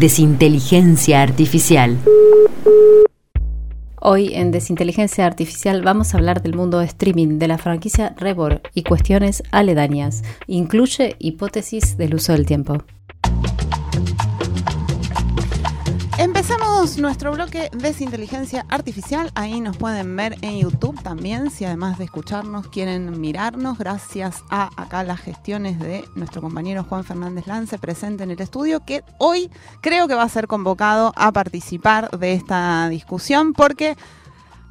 Desinteligencia Artificial. Hoy en Desinteligencia Artificial vamos a hablar del mundo de streaming de la franquicia Rebor y cuestiones aledañas. Incluye hipótesis del uso del tiempo. Nuestro bloque Desinteligencia Artificial. Ahí nos pueden ver en YouTube también. Si además de escucharnos quieren mirarnos, gracias a acá las gestiones de nuestro compañero Juan Fernández Lance presente en el estudio, que hoy creo que va a ser convocado a participar de esta discusión porque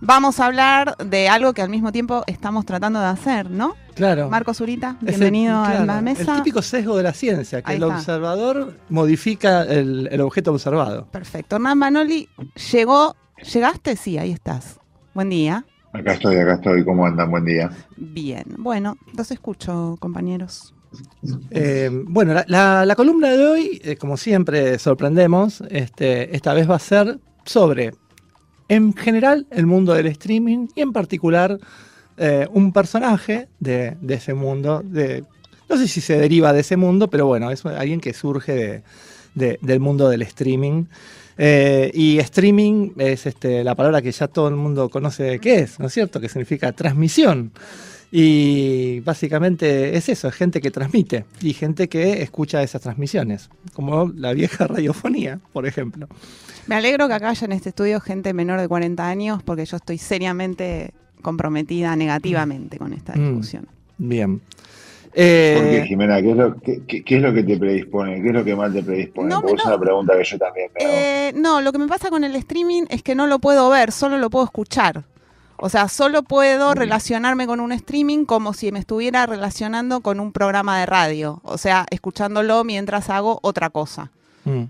vamos a hablar de algo que al mismo tiempo estamos tratando de hacer, ¿no? Claro. Marco Zurita, Es el- bienvenido a claro, la mesa. El típico sesgo de la ciencia, que Ahí el está. observador modifica el, el objeto observado. Perfecto. Hernán Manoli, llegó, ¿llegaste? Sí, ahí estás. Buen día. Acá estoy, acá estoy. ¿Cómo andan? Buen día. Bien. Bueno, los escucho, compañeros. Eh, bueno, la, la- la columna de hoy, eh, como siempre, sorprendemos. Este, esta vez va a ser sobre, en general, el mundo del streaming y en particular eh, un personaje de, ese mundo. No sé si se deriva de ese mundo, pero bueno, es alguien que surge de- de- del mundo del streaming. Eh, y streaming es este, la palabra que ya todo el mundo conoce qué es, ¿no es cierto? Que significa transmisión. Y básicamente es eso, es gente que transmite y gente que escucha esas transmisiones, como la vieja radiofonía, por ejemplo. Me alegro que acá haya en este estudio gente menor de 40 años porque yo estoy seriamente comprometida negativamente con esta Mm. discusión. Bien. ¿Por qué, Eh, Jimena? ¿Qué es, lo, qué, qué- qué es lo que te predispone? ¿Qué es lo que más te predispone? No, Porque no. es una pregunta que yo también me hago. Eh, no, lo que me pasa con el streaming es que no lo puedo ver, solo lo puedo escuchar. O sea, solo puedo relacionarme con un streaming como si me estuviera relacionando con un programa de radio. O sea, escuchándolo mientras hago otra cosa. mm.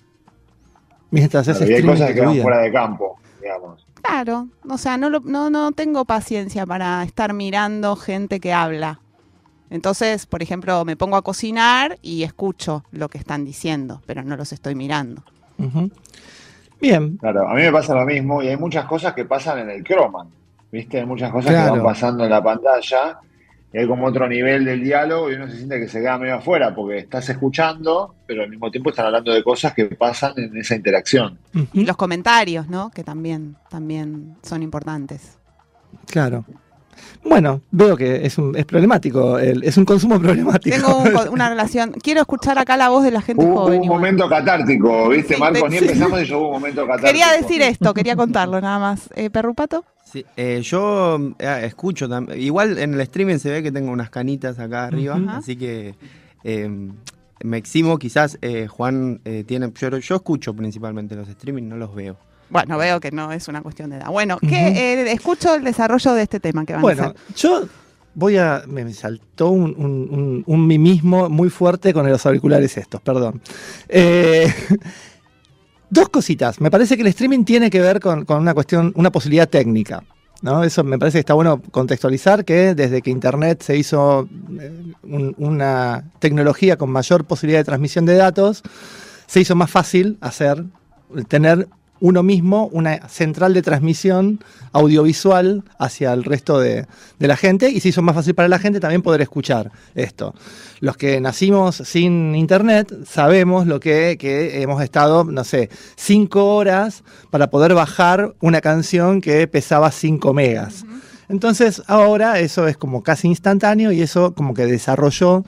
Mientras Claro, es y hay streaming cosas que van fuera de campo, digamos. Claro, o sea, no, lo- no, no tengo paciencia para estar mirando gente que habla. Entonces, por ejemplo, me pongo a cocinar y escucho lo que están diciendo, pero no los estoy mirando. Bien, Claro, a mí me pasa lo mismo y hay muchas cosas que pasan en el Croman. ¿Viste? Hay muchas cosas Claro. que van pasando en la pantalla y hay como otro nivel del diálogo y uno se siente que se queda medio afuera porque estás escuchando, pero al mismo tiempo están hablando de cosas que pasan en esa interacción. Y los comentarios, ¿no? Que también, también son importantes. claro. Bueno, veo que es, un, es problemático, el- es un consumo problemático. Tengo un una relación. Quiero escuchar acá la voz de la gente Hubo, hubo joven. un igual. momento catártico, ¿viste, Sí, Marcos? Ni sí. empezamos y yo hubo un momento catártico. Quería decir esto, quería contarlo nada más. Eh, ¿Perrupato? Sí, eh, yo eh, escucho tam- Igual en el streaming se ve que tengo unas canitas acá arriba, así que eh, me eximo. Quizás eh, Juan eh, tiene. Yo, yo escucho principalmente los streaming, no los veo. Bueno, veo que no es una cuestión de edad. Bueno, que eh, escucho el desarrollo de este tema que van a Bueno, yo voy a. Me me saltó un, un, un- un mimismo muy fuerte con los auriculares estos, perdón. Eh, dos cositas. Me parece que el streaming tiene que ver con, una cuestión, una posibilidad técnica. ¿no? Eso me parece que está bueno contextualizar que desde que Internet se hizo eh, un- una tecnología con mayor posibilidad de transmisión de datos, se hizo más fácil hacer, tener uno mismo una central de transmisión audiovisual hacia el resto de, de la gente y se hizo más fácil para la gente también poder escuchar esto. Los que nacimos sin internet sabemos lo que, que hemos estado, no sé, cinco horas para poder bajar una canción que pesaba 5 megas. Entonces ahora eso es como casi instantáneo y eso como que desarrolló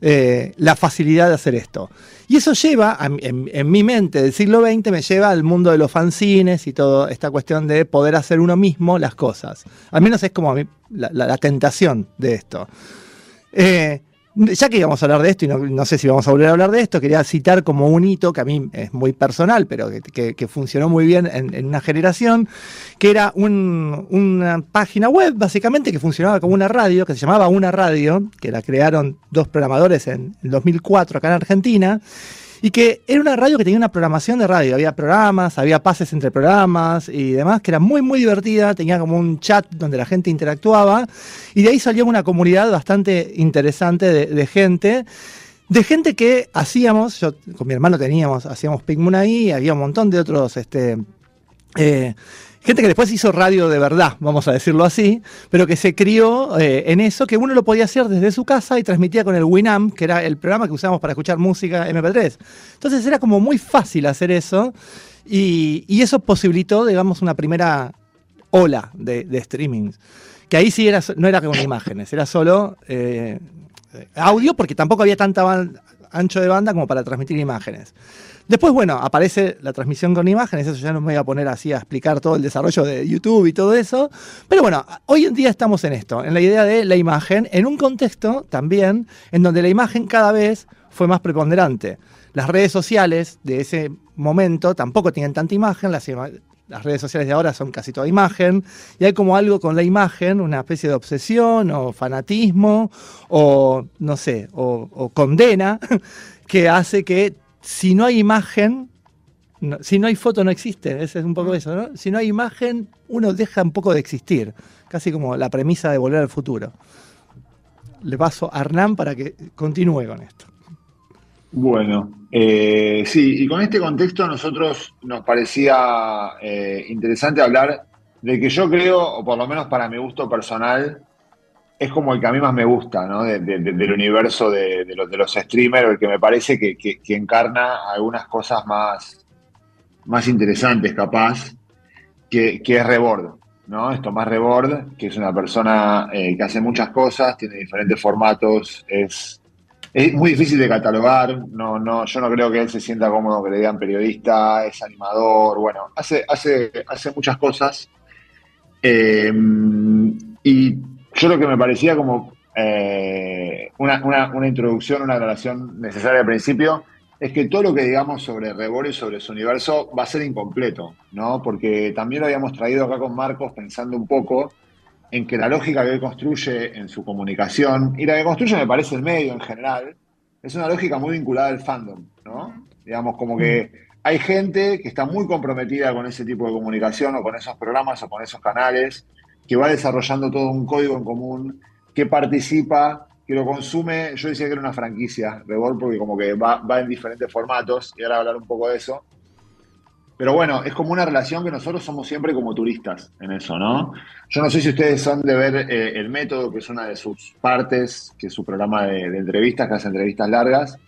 eh, la facilidad de hacer esto. Y eso lleva, en, mi mente del siglo XX, me lleva al mundo de los fanzines y toda esta cuestión de poder hacer uno mismo las cosas. Al menos es como la- la tentación de esto. Eh, ya que íbamos a hablar de esto, y no, no sé si vamos a volver a hablar de esto, quería citar como un hito que a mí es muy personal, pero que, que- funcionó muy bien en, en una generación, que era un- una página web, básicamente, que funcionaba como una radio, que se llamaba Una Radio, que la crearon dos programadores en el 2004 acá en Argentina, y que era una radio que tenía una programación de radio, había programas, había pases entre programas y demás, que era muy, muy divertida, tenía como un chat donde la gente interactuaba, y de ahí salió una comunidad bastante interesante de, gente. De gente que hacíamos, yo con mi hermano teníamos, hacíamos Pink Moon ahí, había un montón de otros este, eh, gente que después hizo radio de verdad, vamos a decirlo así, pero que se crió eh, en eso, que uno lo podía hacer desde su casa y transmitía con el Winamp, que era el programa que usábamos para escuchar música MP3. Entonces era como muy fácil hacer eso y, eso posibilitó, digamos, una primera ola de, de streamings. Que ahí sí era, no era con imágenes, era solo eh, audio porque tampoco había tanta ban- ancho de banda como para transmitir imágenes. Después, bueno, aparece la transmisión con imágenes, eso ya no me voy a poner así a explicar todo el desarrollo de YouTube y todo eso. Pero bueno, hoy en día estamos en esto, en la idea de la imagen, en un contexto también en donde la imagen cada vez fue más preponderante. Las redes sociales de ese momento tampoco tienen tanta imagen, las, ima- las redes sociales de ahora son casi toda imagen, y hay como algo con la imagen, una especie de obsesión o fanatismo, o no sé, o, o condena, que hace que si no hay imagen, no- si no hay foto no existe, ese es un poco eso, ¿no? Si no hay imagen, uno deja un poco de existir, casi como la premisa de volver al futuro. Le paso a Hernán para que continúe con esto. Bueno, eh, sí, y con este contexto a nosotros nos parecía eh, interesante hablar de que yo creo, o por lo menos para mi gusto personal, es como el que a mí más me gusta, ¿no? De- de- de- del universo de, los, de los streamers, el que me parece que, encarna algunas cosas más, más interesantes, capaz, que, que es Rebord, ¿no? Es Tomás Rebord, que es una persona eh, que hace muchas cosas, tiene diferentes formatos, es es muy difícil de catalogar, no, no, yo no creo que él se sienta cómodo que le digan periodista, es animador, bueno, hace, hace, hace muchas cosas. Eh, y yo lo que me parecía como eh, una, una- una introducción, una relación necesaria al principio, es que todo lo que digamos sobre Rebor y sobre su universo va a ser incompleto, ¿no? Porque también lo habíamos traído acá con Marcos pensando un poco en que la lógica que él construye en su comunicación, y la que construye me parece el medio en general, es una lógica muy vinculada al fandom, ¿no? Digamos, como que hay gente que está muy comprometida con ese tipo de comunicación o con esos programas o con esos canales, que va desarrollando todo un código en común, que participa, que lo consume. Yo decía que era una franquicia, Rebord, porque como que va, va en diferentes formatos, y ahora hablar un poco de eso. Pero bueno, es como una relación que nosotros somos siempre como turistas en eso, ¿no? Yo no sé si ustedes son de ver eh, El Método, que es una de sus partes, que es su programa de, de entrevistas, que hace entrevistas largas.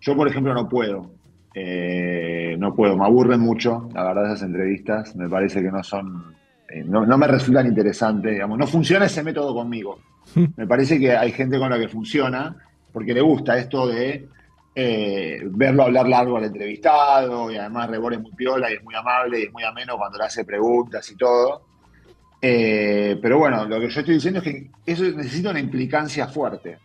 Yo, por ejemplo, no puedo. Eh, no puedo, me aburren mucho, la verdad, esas entrevistas. Me parece que no son. eh, no, no me resultan interesantes, digamos. No funciona ese método conmigo. Me parece que hay gente con la que funciona, porque le gusta esto de eh, verlo hablar largo al entrevistado, y además Rebor es muy piola y es muy amable y es muy ameno cuando le hace preguntas y todo. Eh, pero bueno, lo que yo estoy diciendo es que eso necesita una implicancia fuerte.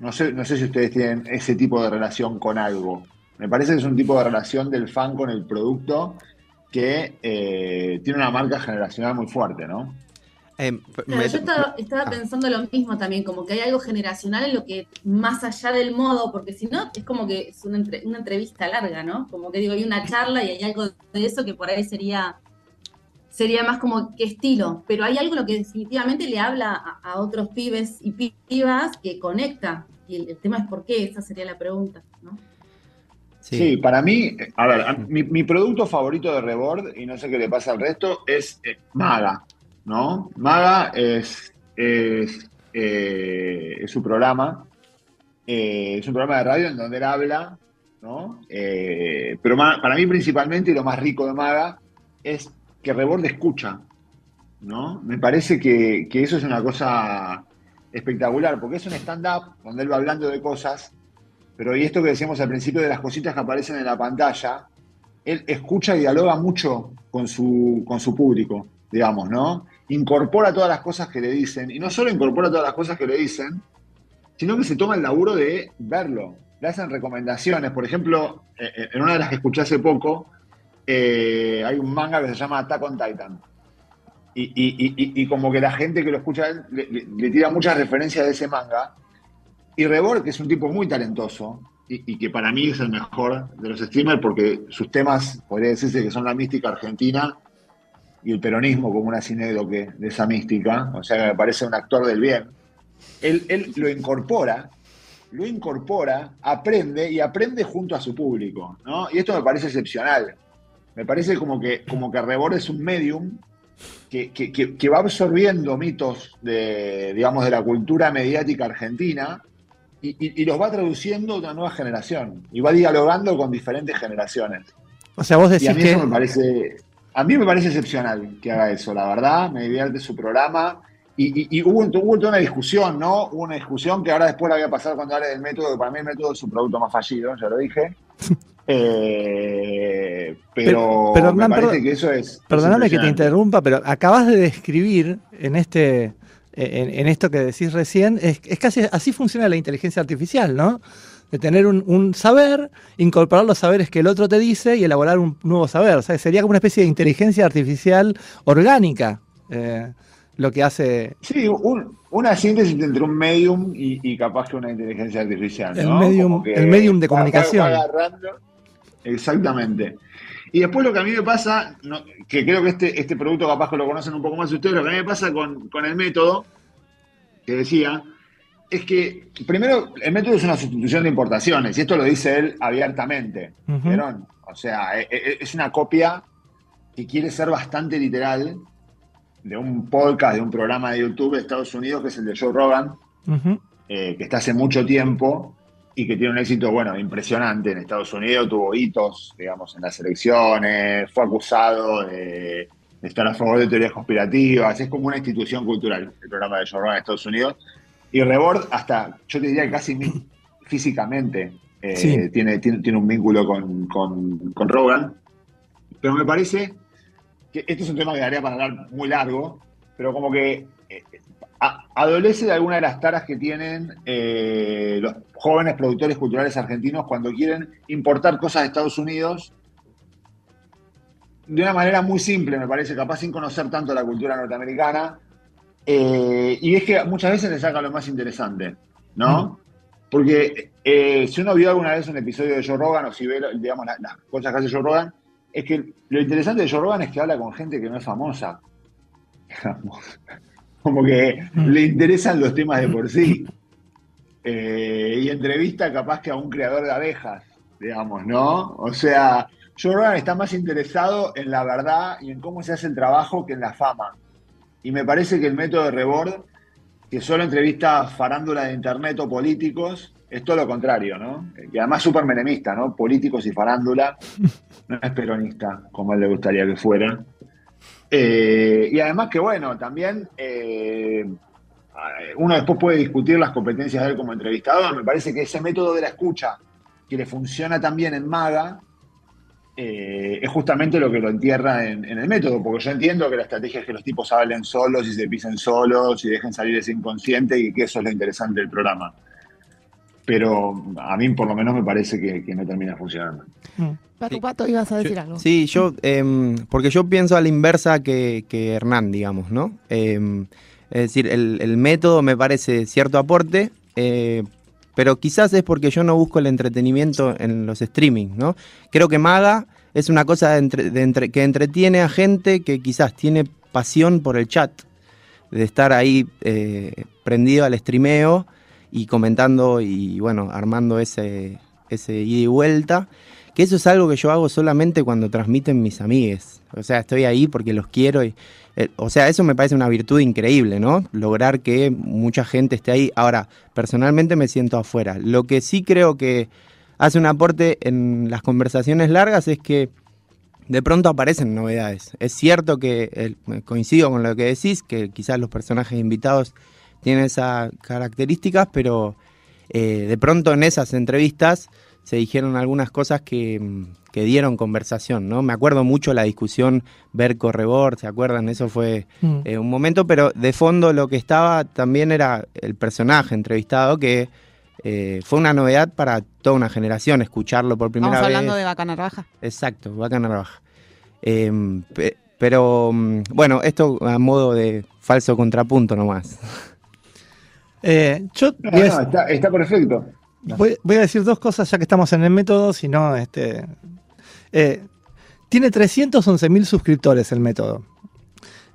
No sé, no sé si ustedes tienen ese tipo de relación con algo. Me parece que es un tipo de relación del fan con el producto que eh, tiene una marca generacional muy fuerte, ¿no? Eh, Claro, me- yo estaba, estaba ah. pensando lo mismo también, como que hay algo generacional en lo que más allá del modo, porque si no, es como que es una, entre- una entrevista larga, ¿no? Como que digo, hay una charla y hay algo de eso que por ahí sería, sería más como qué estilo, pero hay algo en lo que definitivamente le habla a, a otros pibes y pi- pibas que conecta, y el, el tema es por qué, esa sería la pregunta, ¿no? Sí, para mí, a ver, a- mi, mi producto favorito de Rebord, y no sé qué le pasa al resto, es eh, Maga, ¿no? Maga es, es, eh, su programa, eh, es un programa de radio en donde él habla, ¿no? Eh, pero para mí principalmente, lo más rico de Maga, es que Rebord escucha, ¿no? Me parece que, que eso es una cosa espectacular, porque es un stand-up donde él va hablando de cosas pero y esto que decíamos al principio de las cositas que aparecen en la pantalla, él escucha y dialoga mucho con su, con su público, digamos, ¿no? Incorpora todas las cosas que le dicen, y no solo incorpora todas las cosas que le dicen, sino que se toma el laburo de verlo. Le hacen recomendaciones. Por ejemplo, eh, eh, en una de las que escuché hace poco, eh, hay un manga que se llama Attack on Titan. Y, y- y- como que la gente que lo escucha le, le- tira muchas referencias de ese manga. Y Rebor, que es un tipo muy talentoso, y que para mí es el mejor de los streamers porque sus temas, podría decirse que son la mística argentina y el peronismo como una sinédoque de esa mística, o sea que me parece un actor del bien. Él, él lo incorpora, lo incorpora, aprende y aprende junto a su público, ¿no? Y esto me parece excepcional. Me parece como que, como que Rebord es un medium que, que- que- que va absorbiendo mitos de, digamos, de la cultura mediática argentina y, y- y los va traduciendo a una nueva generación y va dialogando con diferentes generaciones. O sea, vos Y a decís mí eso me parece, a mí me parece excepcional que haga eso, la verdad, me divierte su programa. Y, y- y hubo, hubo toda una discusión, ¿no? Hubo una discusión que ahora después la voy a pasar cuando hable del método, que para mí el método es su producto más fallido, ya lo dije. Eh, pero Pero- pero, Hernán, me parece perdón- que eso es. Perdóname es que te interrumpa, pero acabas de describir en este. En, en esto que decís recién, es, es casi así funciona la inteligencia artificial, ¿no? De tener un, un saber, incorporar los saberes que el otro te dice y elaborar un nuevo saber. O sea, sería como una especie de inteligencia artificial orgánica eh, lo que hace Sí, un- una síntesis entre un medium y, y capaz que una inteligencia artificial. El medium- que el medium de comunicación. agarrando. Exactamente. Y después lo que a mí me pasa, no- que creo que este, este producto capaz que lo conocen un poco más ustedes, lo que a mí me pasa con, con el método, que decía, es que primero el método es una sustitución de importaciones, y esto lo dice él abiertamente. ¿vieron? O sea, e- e- es una copia que quiere ser bastante literal de un podcast, de un programa de YouTube de Estados Unidos, que es el de Joe Rogan, eh, que está hace mucho tiempo y que tiene un éxito, bueno, impresionante en Estados Unidos, tuvo hitos, digamos, en las elecciones, fue acusado de, de estar a favor de teorías conspirativas, es como una institución cultural el programa de Joe Rogan en Estados Unidos. Y Rebord, hasta, yo te diría que casi físicamente, eh, Sí. tiene, tiene, tiene un vínculo con, con, con Rogan, pero me parece que este es un tema que daría para hablar muy largo, pero como que eh, a- adolece de alguna de las taras que tienen eh, los jóvenes productores culturales argentinos cuando quieren importar cosas de Estados Unidos de una manera muy simple, me parece, capaz sin conocer tanto la cultura norteamericana. Eh, y es que muchas veces le saca lo más interesante, ¿no? Porque eh, si uno vio alguna vez un episodio de Joe Rogan o si ve, digamos, las cosas que hace Joe Rogan, es que lo interesante de Joe Rogan es que habla con gente que no es famosa. Como que le interesan los temas de por sí. Eh, y entrevista capaz que a un creador de abejas, digamos, ¿no? O sea, Joe Rogan está más interesado en la verdad y en cómo se hace el trabajo que en la fama. Y me parece que el método de Rebord, que solo entrevista farándula de internet o políticos, es todo lo contrario, ¿no? Y además súper menemista, ¿no? Políticos y farándula. No es peronista, como a él le gustaría que fuera. Eh, y además que, bueno, también eh, uno después puede discutir las competencias de él como entrevistador. Me parece que ese método de la escucha, que le funciona también en Maga, eh, es justamente lo que lo entierra en, en el método, porque yo entiendo que la estrategia es que los tipos hablen solos y se pisen solos y dejen salir ese inconsciente y que eso es lo interesante del programa. Pero a mí por lo menos me parece que, que no termina funcionando. Pato, Sí. Pato, ibas a decir Yo- algo. Sí, yo, em, porque yo pienso a la inversa que, que Hernán, digamos, ¿no? Em, es decir, el, el método me parece cierto aporte, eh, pero quizás es porque yo no busco el entretenimiento en los streamings, ¿no? Creo que Maga es una cosa que entretiene a gente que quizás tiene pasión por el chat, de estar ahí eh, prendido al streameo y comentando y, bueno, armando ese, ese ida y vuelta que eso es algo que yo hago solamente cuando transmiten mis amigues. O sea, estoy ahí porque los quiero y... eh, o sea, eso me parece una virtud increíble, ¿no? Lograr que mucha gente esté ahí. Ahora, personalmente me siento afuera. Lo que sí creo que hace un aporte en las conversaciones largas es que de pronto aparecen novedades. Es cierto que coincido con lo que decís, que quizás los personajes invitados tienen esas características, pero eh, de pronto en esas entrevistas se dijeron algunas cosas que, mm, que dieron conversación, ¿no? Me acuerdo mucho la discusión ver Correbor, ¿se acuerdan? Eso fue Mm. eh, un momento, pero de fondo lo que estaba también era el personaje entrevistado, que eh, fue una novedad para toda una generación escucharlo por primera Estamos vez. hablando de Bacana Raja. Exacto, vaca naranja. Em, pe- pero mm, bueno, esto a modo de falso contrapunto nomás. Eh, yo No, voy a- no, está, está perfecto. Voy, a decir dos cosas ya que estamos en el método, si no, este, eh, tiene 311.000 suscriptores el método.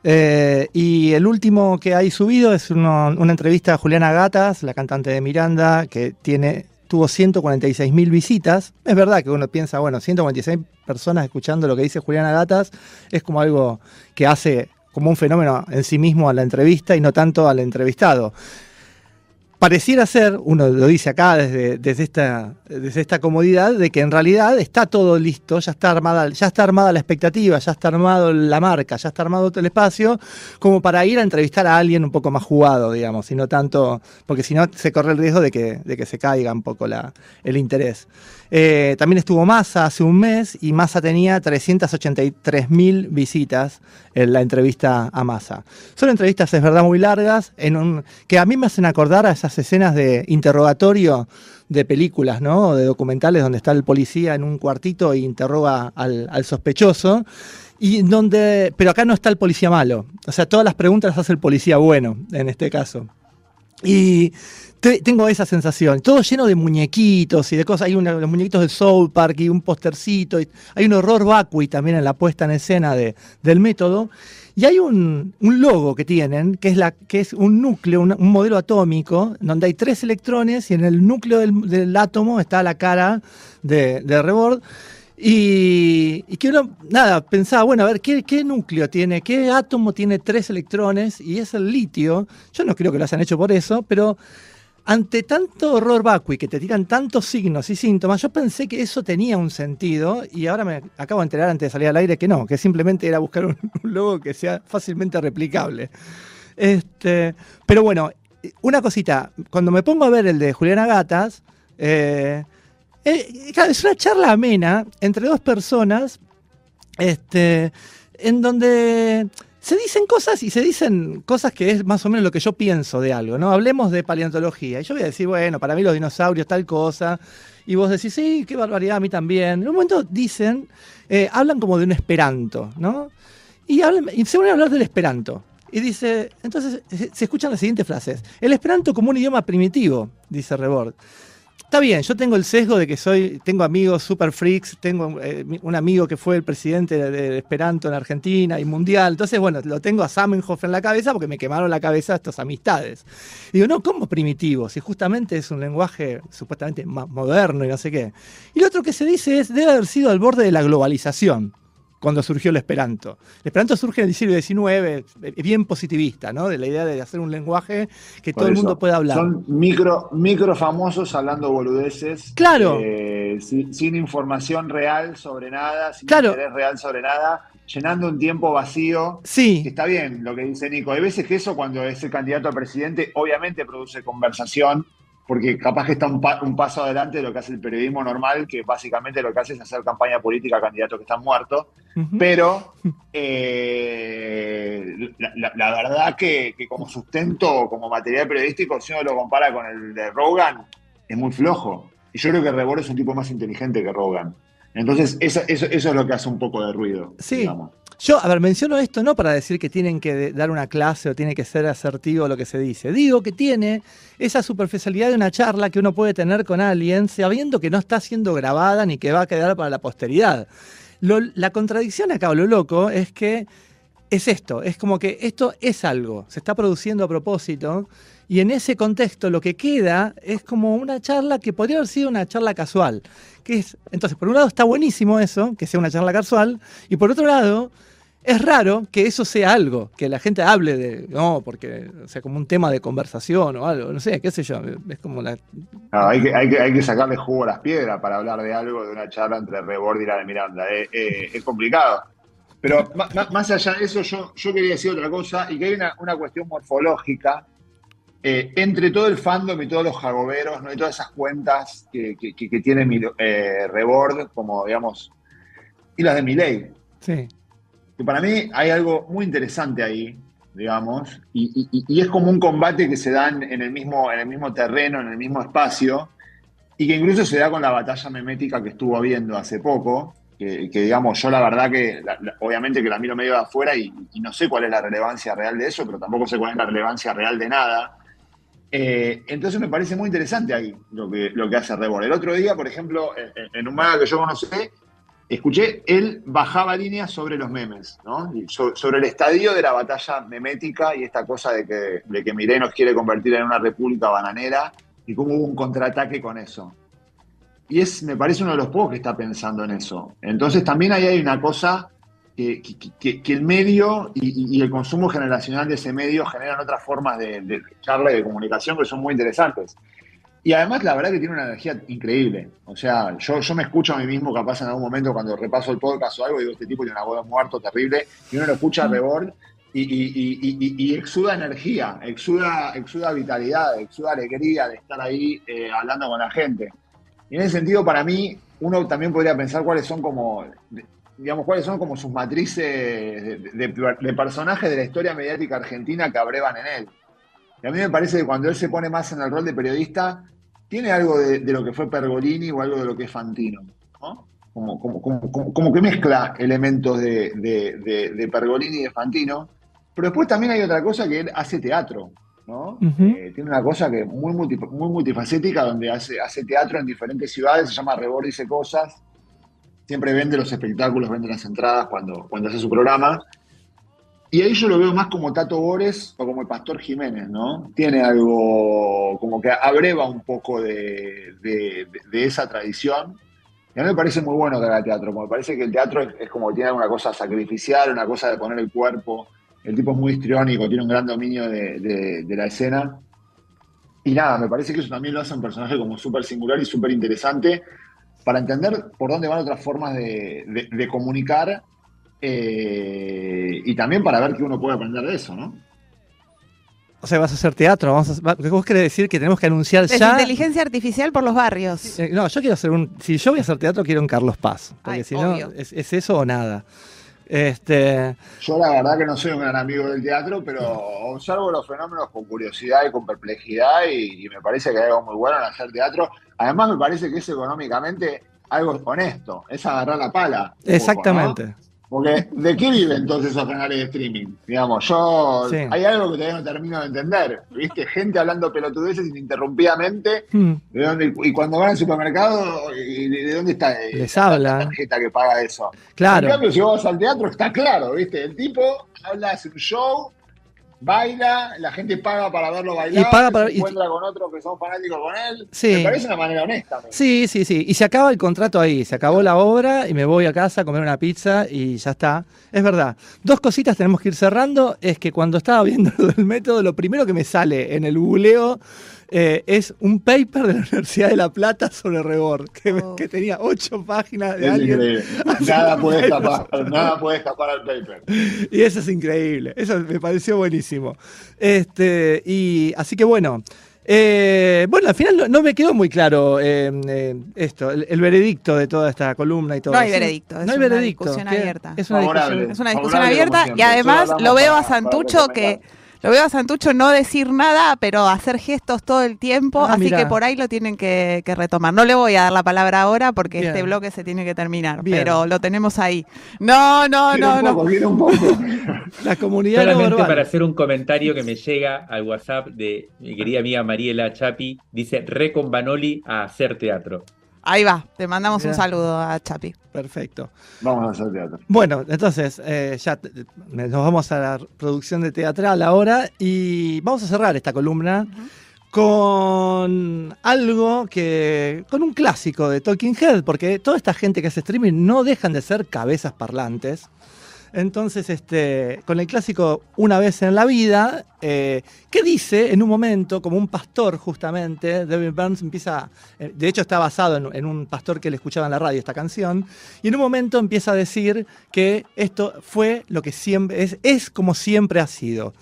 Eh, y el último que hay subido es una entrevista a Juliana Gatas, la cantante de Miranda, que tiene, tuvo 146.000 visitas. Es verdad que uno piensa, bueno, 146 personas escuchando lo que dice Juliana Gatas es como algo que hace como un fenómeno en sí mismo a la entrevista y no tanto al entrevistado pareciera ser, uno lo dice acá desde, desde, esta, desde esta comodidad, de que en realidad está todo listo, ya está armada, ya está armada la expectativa, ya está armado la marca, ya está armado el espacio, como para ir a entrevistar a alguien un poco más jugado, digamos, y no tanto, porque si no se corre el riesgo de que, de que se caiga un poco la, el interés. Eh, también estuvo Massa hace un mes y Massa tenía 383 mil visitas en la entrevista a Massa. Son entrevistas, es verdad, muy largas, en un, que a mí me hacen acordar a esas escenas de interrogatorio de películas, ¿no? De documentales donde está el policía en un cuartito e interroga al, al sospechoso. Y donde, pero acá no está el policía malo. O sea, todas las preguntas las hace el policía bueno, en este caso. Y te- tengo esa sensación. Todo lleno de muñequitos y de cosas. Hay una- los muñequitos del Soul Park y un postercito. hay un horror vacui también en la puesta en escena de- del método. Y hay un, un logo que tienen, que es, la, que es un núcleo, un, un modelo atómico, donde hay tres electrones y en el núcleo del, del átomo está la cara de, de Rebord. Y, que uno, nada, pensaba, bueno, a ver, ¿qué, ¿qué núcleo tiene? ¿Qué átomo tiene tres electrones? Y es el litio. Yo no creo que lo hayan hecho por eso, pero ante tanto horror vacui, que te tiran tantos signos y síntomas, yo pensé que eso tenía un sentido y ahora me acabo de enterar antes de salir al aire que no, que simplemente era buscar un, logo que sea fácilmente replicable. Este, pero bueno, una cosita, cuando me pongo a ver el de Juliana Gatas, eh, es una charla amena entre dos personas, este, en donde se dicen cosas y se dicen cosas que es más o menos lo que yo pienso de algo, ¿no? Hablemos de paleontología. Y yo voy a decir, bueno, para mí los dinosaurios, tal cosa. Y vos decís, sí, qué barbaridad, a mí también. En un momento dicen, eh, hablan como de un esperanto, ¿no? Y, se van a hablar del esperanto. Y dice, entonces se escuchan las siguientes frases. El esperanto como un idioma primitivo, dice Rebord. Está bien, yo tengo el sesgo de que soy, tengo amigos super freaks, tengo eh, un amigo que fue el presidente de, Esperanto en Argentina y mundial, entonces bueno, lo tengo a Samenhof en la cabeza porque me quemaron la cabeza estas amistades. Digo, no, ¿cómo primitivo? Si justamente es un lenguaje supuestamente más moderno y no sé qué. Y lo otro que se dice es, debe haber sido al borde de la globalización cuando surgió el Esperanto. El Esperanto surge en el siglo XIX, eh, bien positivista, ¿no? De la idea de hacer un lenguaje que Por todo el eso, mundo pueda hablar. Son micro, micro famosos hablando boludeces. Claro. eh, sin, sin información real sobre nada, sin Claro. interés real sobre nada, llenando un tiempo vacío. Sí. Que está bien lo que dice Nico. Hay veces que eso, cuando es el candidato a presidente, obviamente produce conversación, porque capaz que está un, pa- un paso adelante de lo que hace el periodismo normal, que básicamente lo que hace es hacer campaña política a candidatos que están muertos. Pero eh, la, la- la verdad que, que como sustento, como material periodístico, si uno lo compara con el de Rogan, es muy flojo. Y yo creo que Rebord es un tipo más inteligente que Rogan. Entonces, eso, eso, eso es lo que hace un poco de ruido. Sí. digamos. Yo, a ver, menciono esto no para decir que tienen que dar una clase o tiene que ser asertivo lo que se dice. Digo que tiene esa superficialidad de una charla que uno puede tener con alguien sabiendo que no está siendo grabada ni que va a quedar para la posteridad. Lo- la contradicción acá, o lo loco, es que es esto, es como que esto es algo, se está produciendo a propósito y en ese contexto lo que queda es como una charla que podría haber sido una charla casual. Que es, entonces, por un lado está buenísimo eso, que sea una charla casual, y por otro lado, es raro que eso sea algo, que la gente hable de, no, porque, o sea, como un tema de conversación o algo, no sé, qué sé yo, es como la... No, hay, que, hay, que, hay que sacarle jugo a las piedras para hablar de algo, de una charla entre Rebord y la de Miranda. Eh, eh, es complicado. Pero más allá de eso, yo, yo quería decir otra cosa y que hay una, una cuestión morfológica eh, entre todo el fandom y todos los jagoberos, ¿no? y todas esas cuentas que, que, tiene mi, eh, Rebord, como digamos, y las de Miley. Sí. Que para mí hay algo muy interesante ahí, digamos, y, y- y es como un combate que se da en, en el mismo, en el mismo terreno, en el mismo espacio, y que incluso se da con la batalla memética que estuvo habiendo hace poco, que, que, digamos, yo la verdad que, la- la- obviamente que la miro medio de afuera y, y no sé cuál es la relevancia real de eso, pero tampoco sé cuál es la relevancia real de nada. Eh, entonces me parece muy interesante ahí lo que, lo que hace Rebord. El otro día, por ejemplo, en, un manga que yo conocí, escuché, él bajaba líneas sobre los memes, ¿no? Sobre el estadio de la batalla memética y esta cosa de que, de que nos quiere convertir en una república bananera y cómo hubo un contraataque con eso. Y es, me parece uno de los pocos que está pensando en eso. Entonces también ahí hay una cosa que, que- que- el medio y, y el consumo generacional de ese medio generan otras formas de, de charla y de comunicación que son muy interesantes. Y además, la verdad que tiene una energía increíble. O sea, yo, yo me escucho a mí mismo, capaz en algún momento cuando repaso el podcast o algo, digo, este tipo tiene una voz muerto terrible, y uno lo escucha a rebord y, y- y- y- y exuda energía, exuda, exuda vitalidad, exuda alegría de estar ahí eh, hablando con la gente. Y en ese sentido, para mí, uno también podría pensar cuáles son como, digamos, cuáles son como sus matrices de, de- de personajes de la historia mediática argentina que abrevan en él. Y a mí me parece que cuando él se pone más en el rol de periodista, tiene algo de, de lo que fue Pergolini o algo de lo que es Fantino, ¿no? Como, como, como- como- que mezcla elementos de, de- Pergolini y de Fantino, pero después también hay otra cosa que él hace teatro, ¿no? Ujú. Eh, tiene una cosa que muy, multi- muy multifacética, donde hace, hace teatro en diferentes ciudades, se llama Rebord Dice Cosas, siempre vende los espectáculos, vende las entradas cuando, cuando hace su programa. Y ahí yo lo veo más como Tato Bores o como el Pastor Jiménez, ¿no? Tiene algo como que abreva un poco de, de- esa tradición. Y a mí me parece muy bueno que haga teatro, porque me parece que el teatro es, como que tiene una cosa sacrificial, una cosa de poner el cuerpo. El tipo es muy histriónico, tiene un gran dominio de, de- de la escena. Y nada, me parece que eso también lo hace un personaje como súper singular y súper interesante para entender por dónde van otras formas de, de- de comunicar eh, y también para ver qué uno puede aprender de eso, ¿no? O sea, vas a hacer teatro. Vamos a, va- ¿Vos querés decir que tenemos que anunciar Es ya? inteligencia artificial por los barrios. Eh, no, yo quiero hacer un. Si yo voy a hacer teatro, quiero un Carlos Paz. Porque Ay, si no, obvio. es, es eso o nada. Este. Yo la verdad que no soy un gran amigo del teatro, pero observo los fenómenos con curiosidad y con perplejidad y, y me parece que hay algo muy bueno en hacer teatro. Además me parece que es económicamente algo honesto, es agarrar la pala. poco, ¿no? Porque, ¿de qué viven entonces esos canales de streaming? Digamos, yo. Sí. Hay algo que todavía no termino de entender. ¿Viste? Gente hablando pelotudeces ininterrumpidamente. ¿de dónde- y cuando van al supermercado, ¿y ¿de, de dónde está eh, Les la- habla. la tarjeta que paga eso? Claro. En cambio, si vos vas al teatro, está claro, ¿viste? El tipo habla, hace un show, baila, la gente paga para verlo bailar, Y paga para- se y- encuentra con otros que son fanáticos con él. Sí. Me parece una manera honesta. Sí, sí, sí. Y se acaba el contrato ahí. Se acabó la obra y me voy a casa a comer una pizza y ya está. Es verdad. Dos cositas tenemos que ir cerrando. Es que cuando estaba viendo del método, lo primero que me sale en el googleo eh, es un paper de la Universidad de La Plata sobre Rebord, que, Oh. que tenía ocho páginas de Es alguien. increíble. Nada puede escapar, nada puede escapar al paper. Y eso es increíble. Eso me pareció buenísimo. Este, y así que bueno. eh, bueno, al final no, no me quedó muy claro eh, eh, esto, el, el veredicto de toda esta columna y todo. No hay Sí, veredicto, es no hay una veredicto. abierta. Es una discusión. Es una discusión abierta y además lo veo a Santucho que. Lo veo a Santucho no decir nada, pero hacer gestos todo el tiempo, Ah, así que por ahí lo tienen que, que retomar. No le voy a dar la palabra ahora porque Bien. este bloque se tiene que terminar, Bien. pero lo tenemos ahí. No, no, no, un no. poco, quiero un poco. La comunidad no Solamente para hacer un comentario que me llega al WhatsApp de mi querida amiga Mariela Chapi, dice re con Banoli a hacer teatro. Ahí va, te mandamos un saludo a Chapi. Perfecto. Vamos a hacer teatro. Bueno, entonces eh, ya nos vamos a la producción de teatral ahora y vamos a cerrar esta columna con algo que. con un clásico de Talking Head, porque toda esta gente que hace streaming no dejan de ser cabezas parlantes. Entonces, este, con el clásico Una vez en la vida, eh, que dice en un momento, como un pastor justamente, David Burns empieza, eh, de hecho está basado en, en un pastor que le escuchaba en la radio esta canción, y en un momento empieza a decir que esto fue lo que siempre, es, es como siempre ha sido.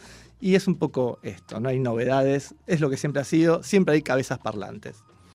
Y es un poco esto, no hay novedades, es lo que siempre ha sido, siempre hay cabezas parlantes.